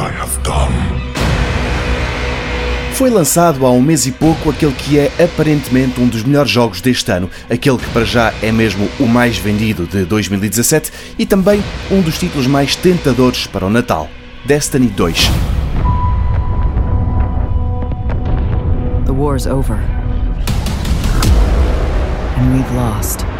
I have done. Foi lançado há um mês e pouco aquele que é aparentemente um dos melhores jogos deste ano, aquele que para já é mesmo o mais vendido de 2017 e também um dos títulos mais tentadores para o Natal: Destiny 2. The war's over. And we've lost.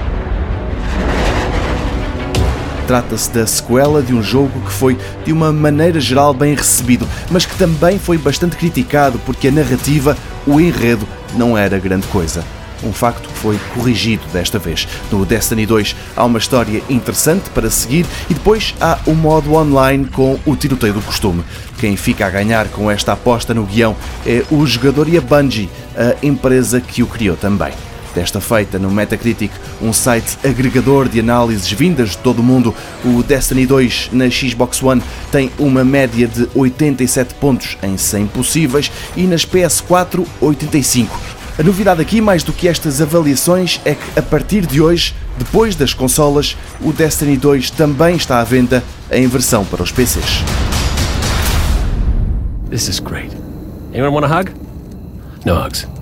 Trata-se da sequela de um jogo que foi, de uma maneira geral, bem recebido, mas que também foi bastante criticado porque a narrativa, o enredo, não era grande coisa. Um facto que foi corrigido desta vez. No Destiny 2 há uma história interessante para seguir e depois há o modo online com o tiroteio do costume. Quem fica a ganhar com esta aposta no guião é o jogador e a Bungie, a empresa que o criou também desta feita no Metacritic, um site agregador de análises vindas de todo o mundo. O Destiny 2 na Xbox One tem uma média de 87 pontos em 100 possíveis e nas PS4 85. A novidade aqui, mais do que estas avaliações, é que a partir de hoje, depois das consolas, o Destiny 2 também está à venda em versão para os PCs. This is great. Anyone want a hug? No hugs.